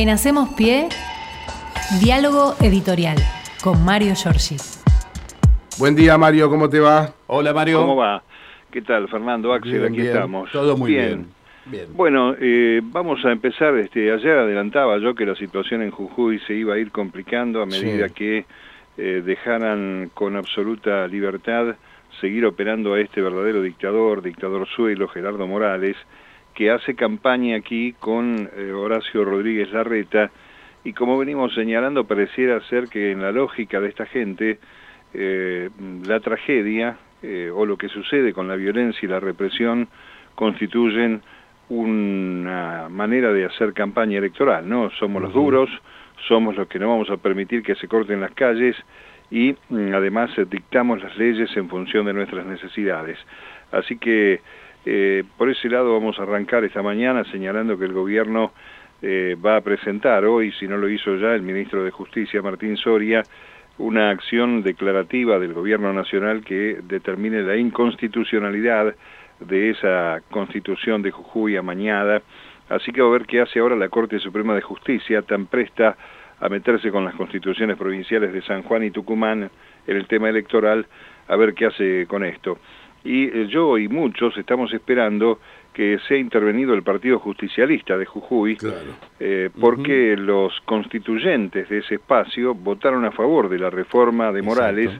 En Hacemos Pie, diálogo editorial con Mario Giorgi. Buen día, Mario, ¿cómo te va? Hola, Mario. ¿Cómo va? ¿Qué tal, Fernando Axel? Bien, Aquí bien. estamos. Todo muy bien. Bien. Bueno, eh, vamos a empezar. Este, ayer adelantaba yo que la situación en Jujuy se iba a ir complicando a medida Sí. que eh, dejaran con absoluta libertad seguir operando a este verdadero dictador, dictador suelo, Gerardo Morales, que hace campaña aquí con eh, Horacio Rodríguez Larreta y como venimos señalando pareciera ser que en la lógica de esta gente eh, la tragedia eh, o lo que sucede con la violencia y la represión constituyen una manera de hacer campaña electoral, ¿no? Somos los duros, somos los que no vamos a permitir que se corten las calles y mm, además dictamos las leyes en función de nuestras necesidades. Así que eh, por ese lado vamos a arrancar esta mañana señalando que el gobierno eh, va a presentar hoy, si no lo hizo ya, el ministro de Justicia, Martín Soria, una acción declarativa del gobierno nacional que determine la inconstitucionalidad de esa constitución de Jujuy amañada. Así que a ver qué hace ahora la Corte Suprema de Justicia, tan presta a meterse con las constituciones provinciales de San Juan y Tucumán en el tema electoral, a ver qué hace con esto. Y eh, yo y muchos estamos esperando que sea intervenido el Partido Justicialista de Jujuy, Claro. eh, porque los constituyentes de ese espacio votaron a favor de la reforma de Morales,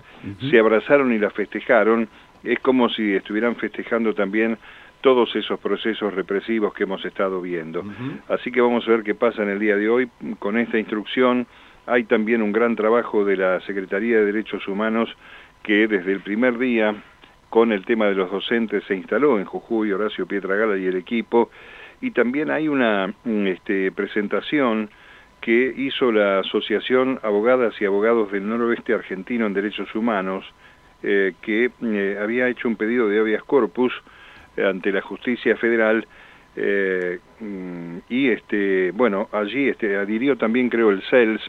se abrazaron y la festejaron, es como si estuvieran festejando también todos esos procesos represivos que hemos estado viendo. Así que vamos a ver qué pasa en el día de hoy con esta instrucción. Hay también un gran trabajo de la Secretaría de Derechos Humanos que desde el primer día con el tema de los docentes se instaló en Jujuy, Horacio Pietragala y el equipo, y también hay una mm, este, presentación que hizo la Asociación Abogadas y Abogados del Noroeste Argentino en Derechos Humanos, eh, que eh, había hecho un pedido de habeas corpus eh, ante la justicia federal eh, mm, y este bueno allí este adhirió también creo el CELS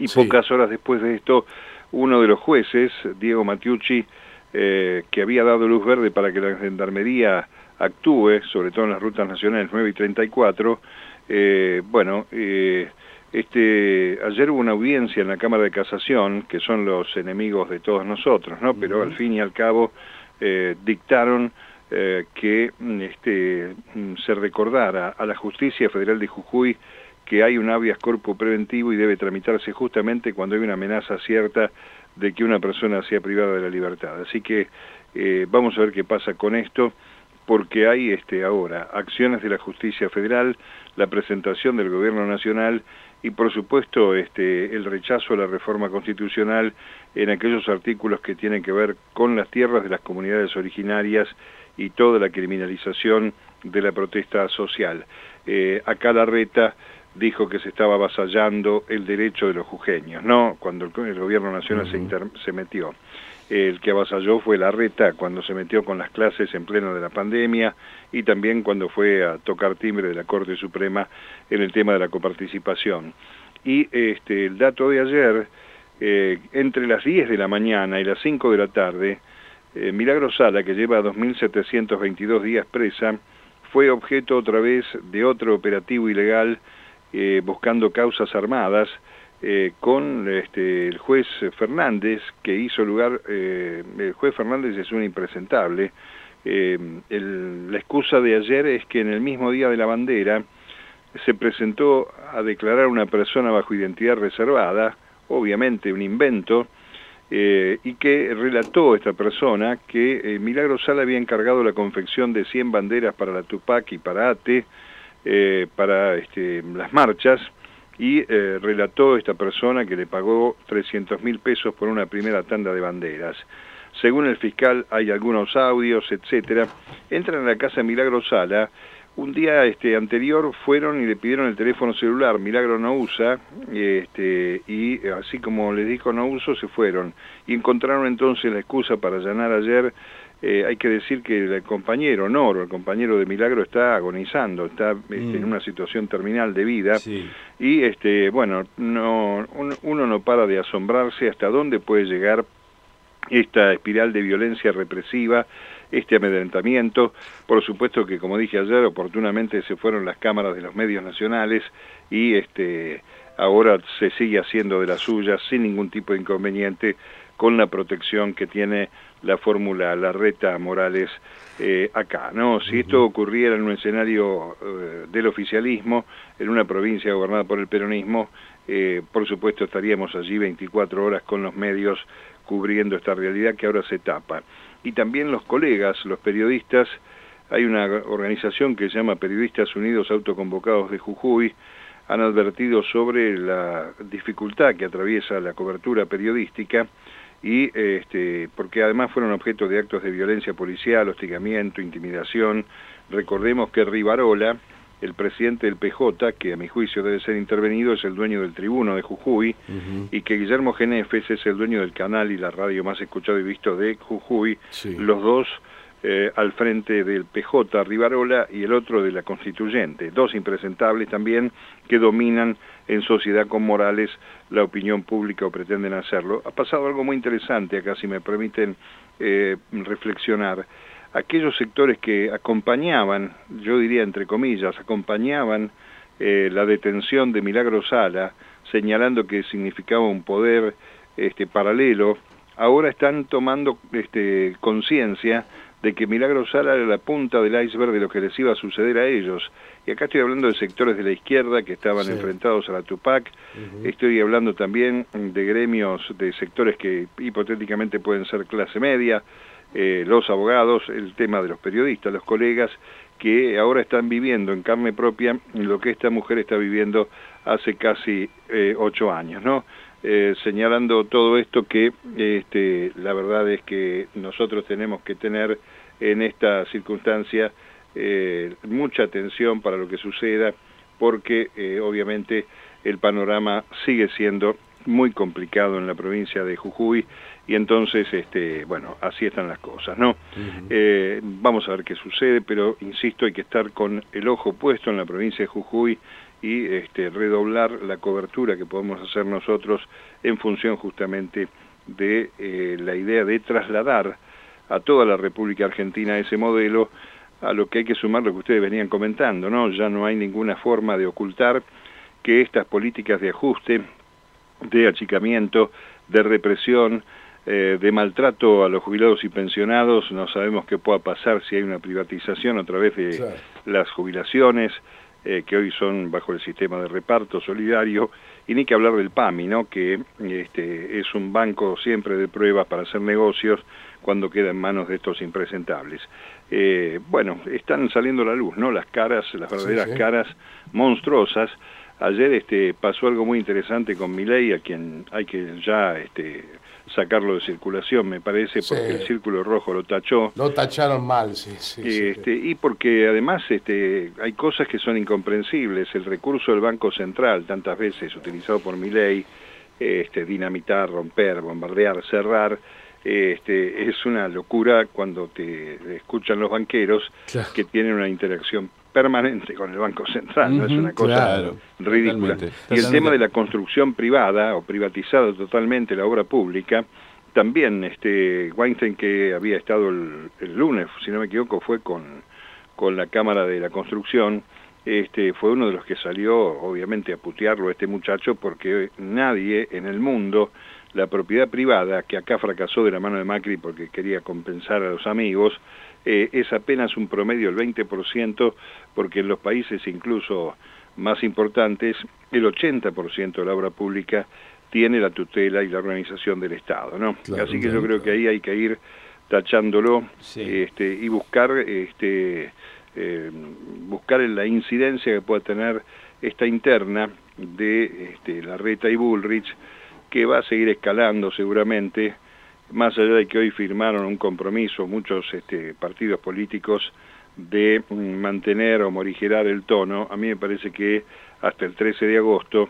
y Sí. pocas horas después de esto uno de los jueces Diego Matiucci eh, que había dado luz verde para que la gendarmería actúe sobre todo en las rutas nacionales 9 y 34 eh, bueno eh, este ayer hubo una audiencia en la Cámara de Casación que son los enemigos de todos nosotros no pero al fin y al cabo eh, dictaron eh, que mm, este, mm, se recordara a la Justicia Federal de Jujuy que hay un habeas corpus preventivo y debe tramitarse justamente cuando hay una amenaza cierta de que una persona sea privada de la libertad. Así que eh, vamos a ver qué pasa con esto, porque hay este, ahora acciones de la Justicia Federal, la presentación del Gobierno Nacional y por supuesto este, el rechazo a la reforma constitucional en aquellos artículos que tienen que ver con las tierras de las comunidades originarias y toda la criminalización de la protesta social. Eh, acá la reta dijo que se estaba avasallando el derecho de los jujeños, ¿no? Cuando el, el gobierno nacional se, inter- se metió. El que avasalló fue la reta cuando se metió con las clases en pleno de la pandemia y también cuando fue a tocar timbre de la Corte Suprema en el tema de la coparticipación. Y este, el dato de ayer, eh, entre las 10 de la mañana y las 5 de la tarde, eh, Milagro Sala, que lleva 2.722 días presa, fue objeto otra vez de otro operativo ilegal eh, buscando causas armadas eh, con este, el juez Fernández, que hizo lugar, eh, el juez Fernández es un impresentable. La excusa de ayer es que en el mismo día de la bandera se presentó a declarar una persona bajo identidad reservada, obviamente un invento, y que relató esta persona que eh, Milagro Sala había encargado la confección de 100 banderas para la Tupac y para ATE, eh, para este, las marchas, y eh, relató esta persona que le pagó 300 mil pesos por una primera tanda de banderas. Según el fiscal hay algunos audios, etcétera. Entran a la casa de Milagro Sala. Un día este, anterior fueron y le pidieron el teléfono celular. Milagro no usa, este, y así como les dijo no uso, se fueron. Y encontraron entonces la excusa para allanar ayer. Eh, hay que decir que el compañero Noro, el compañero de Milagro, está agonizando, está este, en una situación terminal de vida. Sí. Y este, bueno, no, un- uno no para de asombrarse hasta dónde puede llegar esta espiral de violencia represiva, este amedrentamiento. Por supuesto que, como dije ayer, oportunamente se fueron las cámaras de los medios nacionales y este, ahora se sigue haciendo de las suyas sin ningún tipo de inconveniente con la protección que tiene la fórmula Larreta Morales eh, acá, ¿no? Si esto ocurriera en un escenario eh, del oficialismo, en una provincia gobernada por el peronismo, eh, por supuesto estaríamos allí 24 horas con los medios cubriendo esta realidad que ahora se tapa. Y también los colegas, los periodistas, hay una organización que se llama Periodistas Unidos Autoconvocados de Jujuy, han advertido sobre la dificultad que atraviesa la cobertura periodística y este, porque además fueron objeto de actos de violencia policial, hostigamiento, intimidación. Recordemos que Rivarola, el presidente del PJ, que a mi juicio debe ser intervenido, es el dueño del tribuno de Jujuy, y que Guillermo Genefes es el dueño del canal y la radio más escuchado y visto de Jujuy, los dos eh, al frente del PJ Rivarola y el otro de la Constituyente, dos impresentables también que dominan en sociedad con Morales la opinión pública o pretenden hacerlo. Ha pasado algo muy interesante acá, si me permiten eh, reflexionar aquellos sectores que acompañaban, yo diría entre comillas, acompañaban eh, la detención de Milagro Sala, señalando que significaba un poder este, paralelo, ahora están tomando este, conciencia de que Milagro Sala era la punta del iceberg de lo que les iba a suceder a ellos. Y acá estoy hablando de sectores de la izquierda que estaban enfrentados a la Tupac, estoy hablando también de gremios, de sectores que hipotéticamente pueden ser clase media, eh, los abogados, el tema de los periodistas, los colegas, que ahora están viviendo en carne propia lo que esta mujer está viviendo hace casi eh, ocho años, ¿no? Eh, señalando todo esto que este, la verdad es que nosotros tenemos que tener en esta circunstancia mucha atención para lo que suceda, porque obviamente el panorama sigue siendo muy complicado en la provincia de Jujuy y entonces, este, bueno, así están las cosas, ¿no? Eh, vamos a ver qué sucede, pero insisto, hay que estar con el ojo puesto en la provincia de Jujuy y este, redoblar la cobertura que podemos hacer nosotros en función justamente de eh, la idea de trasladar a toda la República Argentina ese modelo, a lo que hay que sumar lo que ustedes venían comentando, ¿no? Ya no hay ninguna forma de ocultar que estas políticas de ajuste, de achicamiento, de represión, eh, de maltrato a los jubilados y pensionados, no sabemos qué pueda pasar si hay una privatización a través de las jubilaciones, eh, que hoy son bajo el sistema de reparto solidario, y ni que hablar del PAMI, ¿no? que este, es un banco siempre de pruebas para hacer negocios cuando queda en manos de estos impresentables. Eh, bueno, están saliendo a la luz, ¿no? Las caras, las verdaderas caras monstruosas. Ayer este, pasó algo muy interesante con Milei, a quien hay que ya este, sacarlo de circulación, me parece, porque el círculo rojo lo tachó. Lo tacharon mal, sí, sí, este, Y porque además este, hay cosas que son incomprensibles. El recurso del Banco Central, tantas veces utilizado por mi ley, este, dinamitar, romper, bombardear, cerrar, este, es una locura cuando te escuchan los banqueros que tienen una interacción permanente con el Banco Central, no es una cosa ridícula. Y el tema de la construcción privada o privatizada totalmente la obra pública, también este Weinstein que había estado el, lunes, si no me equivoco, fue con, con la Cámara de la Construcción, este, fue uno de los que salió obviamente a putearlo a este muchacho porque nadie en el mundo la propiedad privada, que acá fracasó de la mano de Macri porque quería compensar a los amigos, eh, es apenas un promedio del 20%, porque en los países incluso más importantes, el 80% de la obra pública tiene la tutela y la organización del Estado, ¿no? Así que yo creo que ahí hay que ir tachándolo este, y buscar este eh, buscar la incidencia que pueda tener esta interna de este, la Reta y Bullrich que va a seguir escalando seguramente más allá de que hoy firmaron un compromiso muchos este, partidos políticos de mm, mantener o morigerar el tono, a mí me parece que hasta el 13 de agosto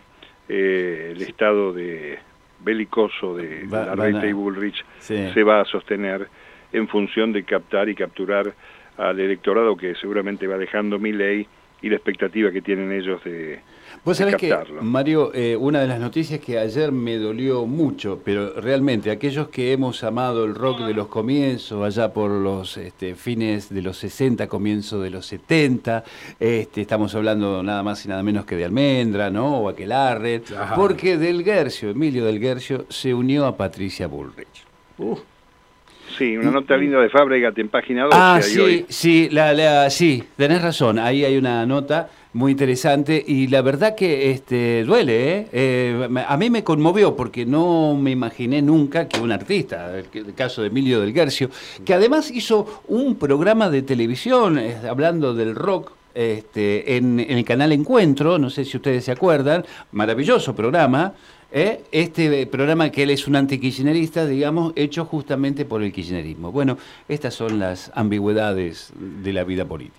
eh, el estado de belicoso de la Reta y Bullrich se va a sostener en función de captar y capturar al electorado que seguramente va dejando mi ley y la expectativa que tienen ellos de, Vos sabés que, Mario, eh, una de las noticias que ayer me dolió mucho, pero realmente aquellos que hemos amado el rock de los comienzos, allá por los este, fines de los 60, comienzo de los 70, este, estamos hablando nada más y nada menos que de Almendra, ¿no? O Aquelarre, porque Del Guercio, Emilio Del Guercio, se unió a Patricia Bullrich. Sí, una nota linda de Fábrega en página 12. Ah, sí, sí, la, sí, tenés razón, ahí hay una nota muy interesante y la verdad que este duele, ¿eh? ¿eh? a mí me conmovió porque no me imaginé nunca que un artista, el, caso de Emilio del Guercio, que además hizo un programa de televisión eh, hablando del rock este, en, el canal Encuentro, no sé si ustedes se acuerdan, maravilloso programa, ¿eh? este programa que él es un antikirchnerista, digamos, hecho justamente por el kirchnerismo. Bueno, estas son las ambigüedades de la vida política.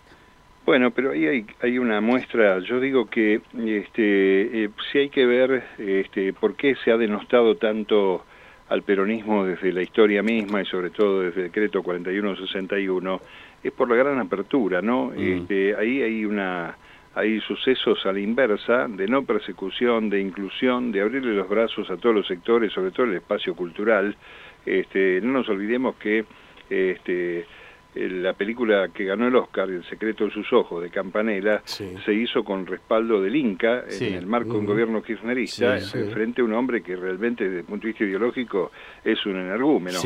Bueno, pero ahí hay, hay una muestra, yo digo que este, eh, sí hay que ver este, por qué se ha denostado tanto al peronismo desde la historia misma y sobre todo desde el decreto 4161, es por la gran apertura, ¿no? Este, ahí hay una hay sucesos a la inversa de no persecución, de inclusión, de abrirle los brazos a todos los sectores, sobre todo el espacio cultural. Este, no nos olvidemos que este, la película que ganó el Oscar, El secreto de sus ojos, de Campanella, se hizo con respaldo del Inca, en el marco de un gobierno kirchnerista, frente a un hombre que realmente desde el punto de vista ideológico es un energúmeno,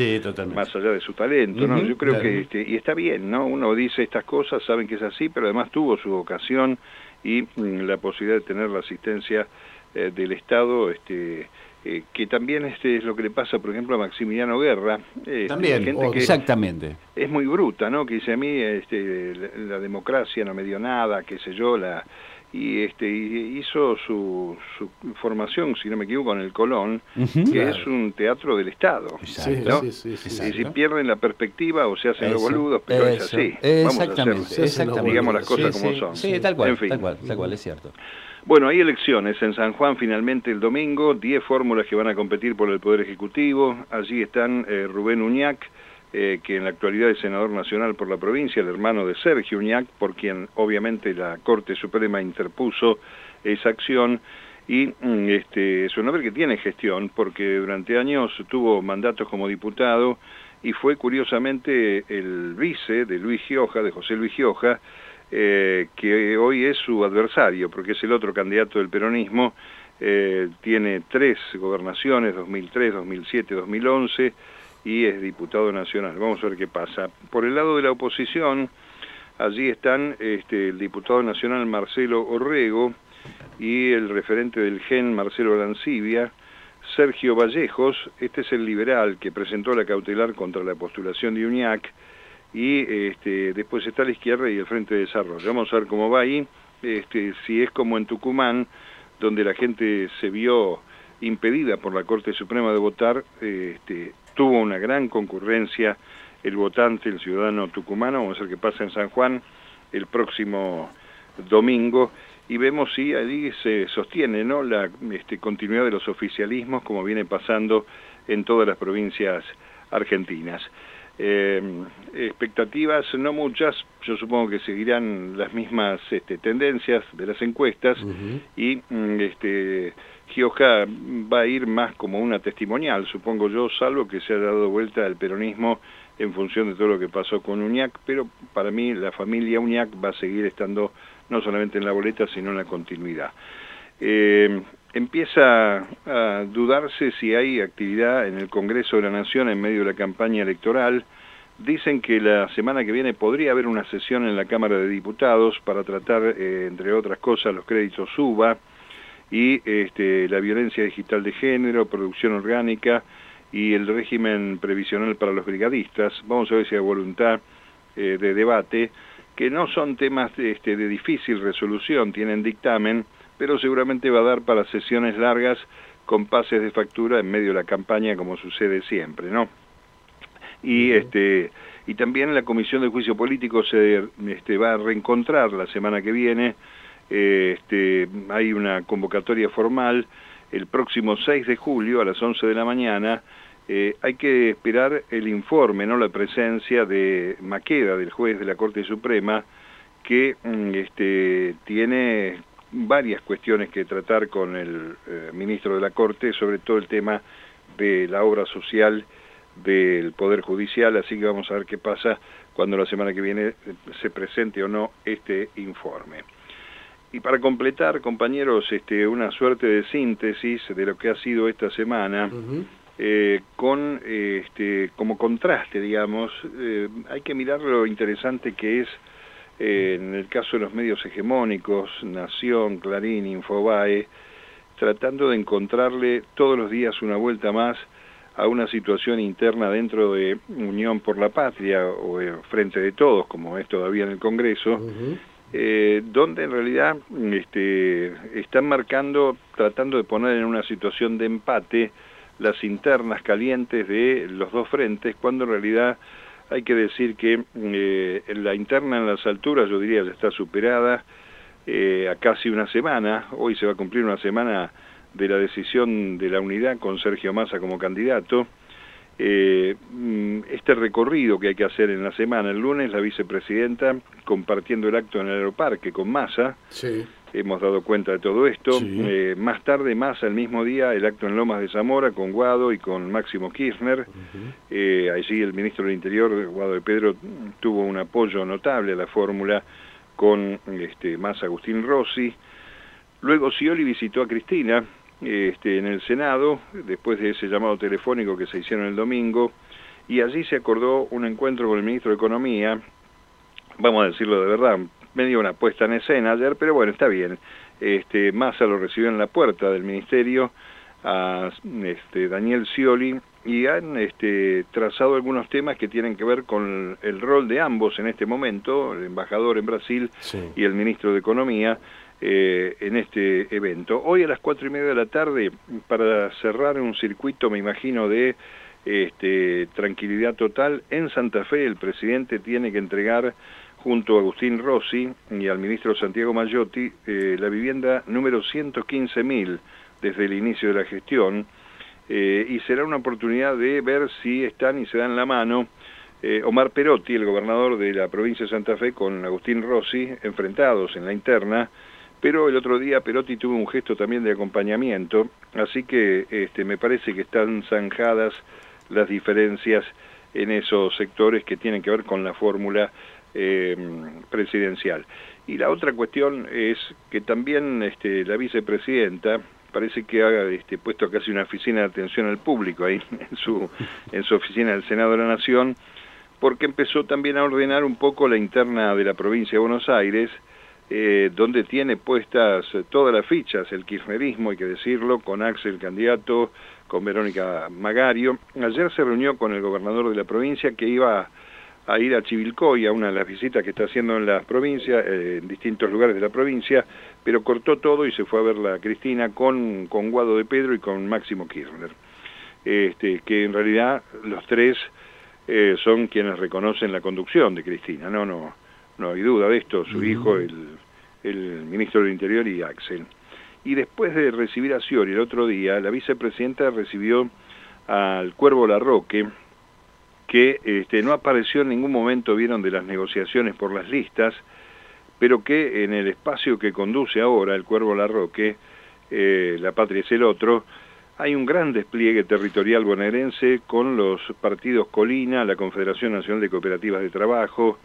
más allá de su talento. ¿no? Yo creo que, este, y está bien, ¿no? Uno dice estas cosas, saben que es así, pero además tuvo su vocación y mm, la posibilidad de tener la asistencia eh, del Estado este, eh, que también este es lo que le pasa, por ejemplo, a Maximiliano Guerra. Este, también, exactamente. Es muy bruta, ¿no? Que dice a mí este, la, democracia no me dio nada, qué sé yo, la y este hizo su, su, formación, si no me equivoco, en el Colón, que es un teatro del Estado. y si pierden la perspectiva o se hacen los boludos, pero es así. Exactamente, exactamente. Digamos las cosas como son. Sí, tal cual, tal cual, tal cual, es cierto. Bueno, hay elecciones en San Juan finalmente el domingo, 10 fórmulas que van a competir por el Poder Ejecutivo. Allí están eh, Rubén Uñac, eh, que en la actualidad es senador nacional por la provincia, el hermano de Sergio Uñac, por quien obviamente la Corte Suprema interpuso esa acción. Y mm, este, es un hombre que tiene gestión, porque durante años tuvo mandatos como diputado y fue curiosamente el vice de Luis Gioja, de José Luis Gioja, eh, que hoy es su adversario, porque es el otro candidato del peronismo, eh, tiene tres gobernaciones, 2003, 2007, 2011, y es diputado nacional. Vamos a ver qué pasa. Por el lado de la oposición, allí están este, el diputado nacional Marcelo Orrego y el referente del GEN Marcelo Lancibia, Sergio Vallejos, este es el liberal que presentó la cautelar contra la postulación de UNIAC, y este, después está la izquierda y el Frente de Desarrollo. Vamos a ver cómo va ahí, este, si es como en Tucumán, donde la gente se vio impedida por la Corte Suprema de votar, este, tuvo una gran concurrencia el votante, el ciudadano tucumano, vamos a ver qué pasa en San Juan el próximo domingo, y vemos si allí se sostiene ¿no? la este, continuidad de los oficialismos como viene pasando en todas las provincias argentinas. Eh, expectativas no muchas, yo supongo que seguirán las mismas este, tendencias de las encuestas. Y mm, este, Gioja va a ir más como una testimonial, supongo yo, salvo que se haya dado vuelta al peronismo en función de todo lo que pasó con Uñac, pero para mí la familia Uñac va a seguir estando no solamente en la boleta, sino en la continuidad. Eh, empieza a dudarse si hay actividad en el Congreso de la Nación en medio de la campaña electoral. Dicen que la semana que viene podría haber una sesión en la Cámara de Diputados para tratar, eh, entre otras cosas, los créditos SUBA y este, la violencia digital de género, producción orgánica y el régimen previsional para los brigadistas. Vamos a ver si hay voluntad eh, de debate, que no son temas este, de difícil resolución, tienen dictamen, pero seguramente va a dar para sesiones largas con pases de factura en medio de la campaña como sucede siempre, ¿no? Y este y también la Comisión de Juicio Político se este, va a reencontrar la semana que viene. este, hay una convocatoria formal el próximo 6 de julio a las 11 de la mañana. Eh, hay que esperar el informe, no la presencia de Maqueda, del juez de la Corte Suprema, que mm, este, tiene varias cuestiones que tratar con el eh, ministro de la Corte, sobre todo el tema de la obra social del Poder Judicial, así que vamos a ver qué pasa cuando la semana que viene eh, se presente o no este informe. Y para completar, compañeros, este, una suerte de síntesis de lo que ha sido esta semana, eh, con este, como contraste, digamos, eh, hay que mirar lo interesante que es en el caso de los medios hegemónicos, Nación, Clarín, Infobae, tratando de encontrarle todos los días una vuelta más a una situación interna dentro de Unión por la Patria o Frente de Todos, como es todavía en el Congreso, eh, donde en realidad este, están marcando, tratando de poner en una situación de empate las internas calientes de los dos frentes, cuando en realidad hay que decir que eh, la interna en las alturas, yo diría, ya está superada eh, a casi una semana, hoy se va a cumplir una semana de la decisión de la unidad con Sergio Massa como candidato, eh, mm, este recorrido que hay que hacer en la semana, el lunes la vicepresidenta compartiendo el acto en el aeroparque con Massa, hemos dado cuenta de todo esto, eh, más tarde Massa el mismo día el acto en Lomas de Zamora con Guado y con Máximo Kirchner, eh, allí el ministro del Interior, Guado de Pedro, tuvo un apoyo notable a la fórmula con este, Massa Agustín Rossi, luego Scioli visitó a Cristina, este, en el Senado, después de ese llamado telefónico que se hicieron el domingo, y allí se acordó un encuentro con el ministro de Economía, vamos a decirlo de verdad, medio una puesta en escena ayer, pero bueno, está bien. Este, Massa lo recibió en la puerta del ministerio a este, Daniel Scioli y han este, trazado algunos temas que tienen que ver con el rol de ambos en este momento, el embajador en Brasil y el ministro de Economía, eh, en este evento. Hoy a las cuatro y media de la tarde, para cerrar un circuito, me imagino, de este, tranquilidad total, en Santa Fe el presidente tiene que entregar junto a Agustín Rossi y al ministro Santiago Mayotti eh, la vivienda número 115.000 desde el inicio de la gestión eh, y será una oportunidad de ver si están y se dan la mano Omar Perotti, el gobernador de la provincia de Santa Fe, con Agustín Rossi, enfrentados en la interna, pero el otro día Perotti tuvo un gesto también de acompañamiento, así que este, me parece que están zanjadas las diferencias en esos sectores que tienen que ver con la fórmula eh, presidencial. Y la otra cuestión es que también este, la vicepresidenta parece que ha este, puesto casi una oficina de atención al público ahí en su, en su oficina del Senado de la Nación, porque empezó también a ordenar un poco la interna de la provincia de Buenos Aires, eh, donde tiene puestas todas las fichas, el kirchnerismo, hay que decirlo, con Axel candidato, con Verónica Magario. Ayer se reunió con el gobernador de la provincia que iba a ir a Chivilcoy, a una de las visitas que está haciendo en las provincias, eh, en distintos lugares de la provincia, pero cortó todo y se fue a ver la Cristina con, con Guado de Pedro y con Máximo Kirchner. Este, que en realidad los tres eh, son quienes reconocen la conducción de Cristina, no, no, no hay duda de esto, su hijo, el, el, ministro del Interior y Axel. Y después de recibir a Scioli el otro día, la vicepresidenta recibió al Cuervo Larroque, que este, no apareció en ningún momento, vieron, de las negociaciones por las listas, pero que en el espacio que conduce ahora el Cuervo Larroque, eh, La Patria es el otro, hay un gran despliegue territorial bonaerense con los partidos Colina, la Confederación Nacional de Cooperativas de Trabajo,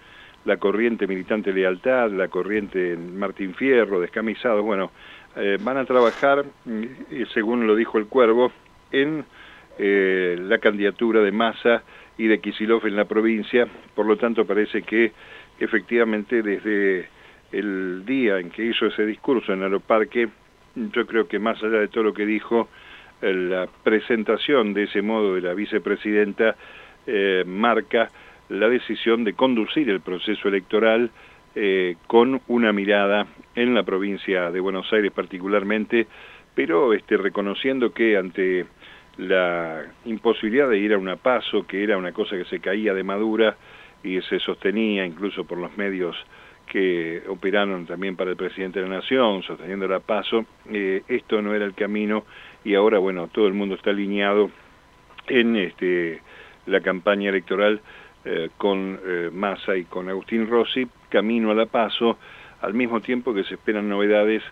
la corriente militante lealtad, la corriente Martín Fierro, descamisados, bueno, eh, van a trabajar, mm, según lo dijo el Cuervo, en eh, la candidatura de Massa y de Kisilov en la provincia, por lo tanto parece que efectivamente desde el día en que hizo ese discurso en Aeroparque, yo creo que más allá de todo lo que dijo, eh, la presentación de ese modo de la vicepresidenta marca la decisión de conducir el proceso electoral eh, con una mirada en la provincia de Buenos Aires particularmente, pero este, reconociendo que ante la imposibilidad de ir a una paso, que era una cosa que se caía de madura y se sostenía incluso por los medios que operaron también para el presidente de la Nación, sosteniendo la paso, eh, esto no era el camino y ahora, bueno, todo el mundo está alineado en este, la campaña electoral eh, con eh, Massa y con Agustín Rossi, camino a la paso, al mismo tiempo que se esperan novedades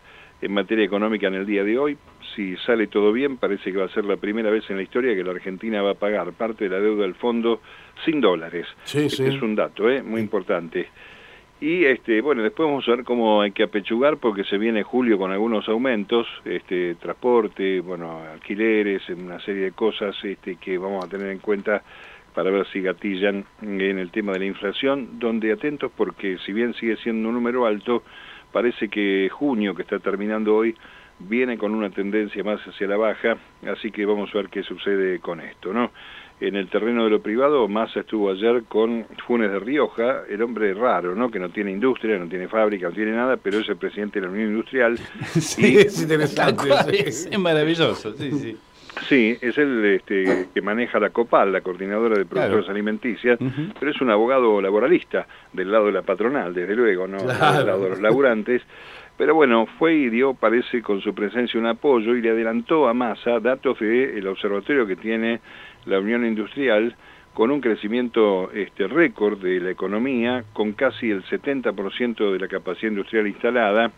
en materia económica en el día de hoy. Si sale todo bien, parece que va a ser la primera vez en la historia que la Argentina va a pagar parte de la deuda del fondo sin dólares. Sí, este sí. es un dato ¿eh? muy importante. Y este, bueno, después vamos a ver cómo hay que apechugar porque se viene julio con algunos aumentos, este, transporte, bueno, alquileres, una serie de cosas este, que vamos a tener en cuenta para ver si gatillan en el tema de la inflación, donde atentos porque si bien sigue siendo un número alto, parece que junio, que está terminando hoy, viene con una tendencia más hacia la baja, así que vamos a ver qué sucede con esto, ¿no? En el terreno de lo privado, Massa estuvo ayer con Funes de Rioja, el hombre raro, ¿no? Que no tiene industria, no tiene fábrica, no tiene nada, pero es el presidente de la Unión Industrial. Sí, es interesante. Es, es maravilloso, sí, sí. Sí, es el este, que maneja la COPAL, la Coordinadora de Productores Claro. Alimenticias, pero es un abogado laboralista, del lado de la patronal, desde luego, no Claro. del lado de los laburantes. Pero bueno, fue y dio, parece, con su presencia un apoyo y le adelantó a Massa datos del observatorio que tiene la Unión Industrial con un crecimiento este, récord de la economía, con casi el 70% de la capacidad industrial instalada,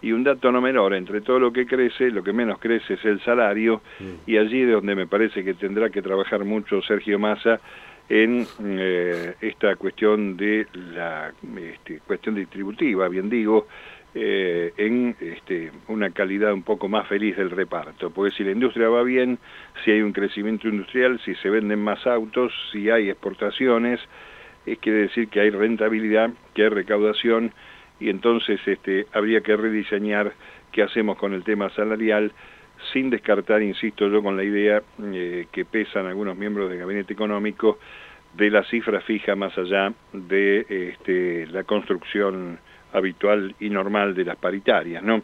y un dato no menor, entre todo lo que crece, lo que menos crece es el salario, y allí es donde me parece que tendrá que trabajar mucho Sergio Massa en eh, esta cuestión de la este, cuestión distributiva, bien digo, eh, en este, una calidad un poco más feliz del reparto, porque si la industria va bien, si hay un crecimiento industrial, si se venden más autos, si hay exportaciones, eh, quiere decir que hay rentabilidad, que hay recaudación, y entonces este, habría que rediseñar qué hacemos con el tema salarial, sin descartar, insisto yo, con la idea eh, que pesan algunos miembros del gabinete económico de la cifra fija más allá de este, la construcción habitual y normal de las paritarias, ¿no?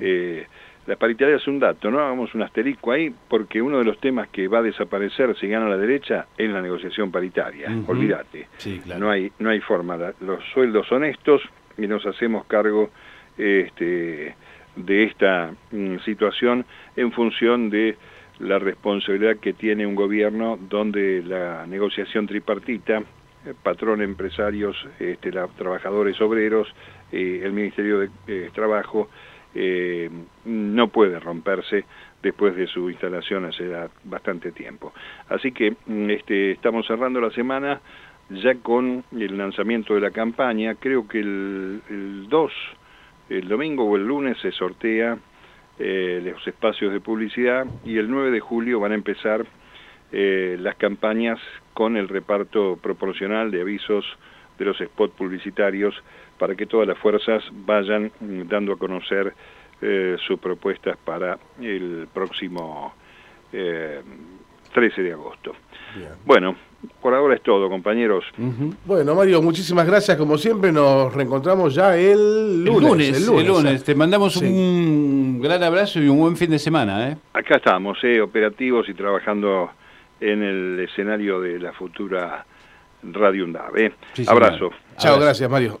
Eh, las paritarias es un dato, ¿no? Hagamos un asterisco ahí, porque uno de los temas que va a desaparecer si gana la derecha es la negociación paritaria, Ujú. olvídate. Sí, claro. No hay, no hay forma. Los sueldos honestos y nos hacemos cargo este, de esta mm, situación en función de la responsabilidad que tiene un gobierno donde la negociación tripartita, eh, patrón, empresarios, este, la- trabajadores, obreros, eh, el Ministerio de eh, Trabajo, eh, no puede romperse después de su instalación hace bastante tiempo. Así que mm, este, estamos cerrando la semana ya con el lanzamiento de la campaña, creo que el, el 2, el domingo o el lunes se sortea los espacios de publicidad y el 9 de julio van a empezar las campañas con el reparto proporcional de avisos de los spots publicitarios para que todas las fuerzas vayan mm, dando a conocer eh, sus propuestas para el próximo eh, 13 de agosto. Bien. Bueno, por ahora es todo, compañeros. Bueno, Mario, muchísimas gracias. Como siempre, nos reencontramos ya el El lunes. lunes, el lunes, Te mandamos Sí. un gran abrazo y un buen fin de semana, ¿eh? Acá estamos, eh, operativos y trabajando en el escenario de la futura Radio UNDAV. eh. Sí. Abrazo. Chao, gracias, Mario.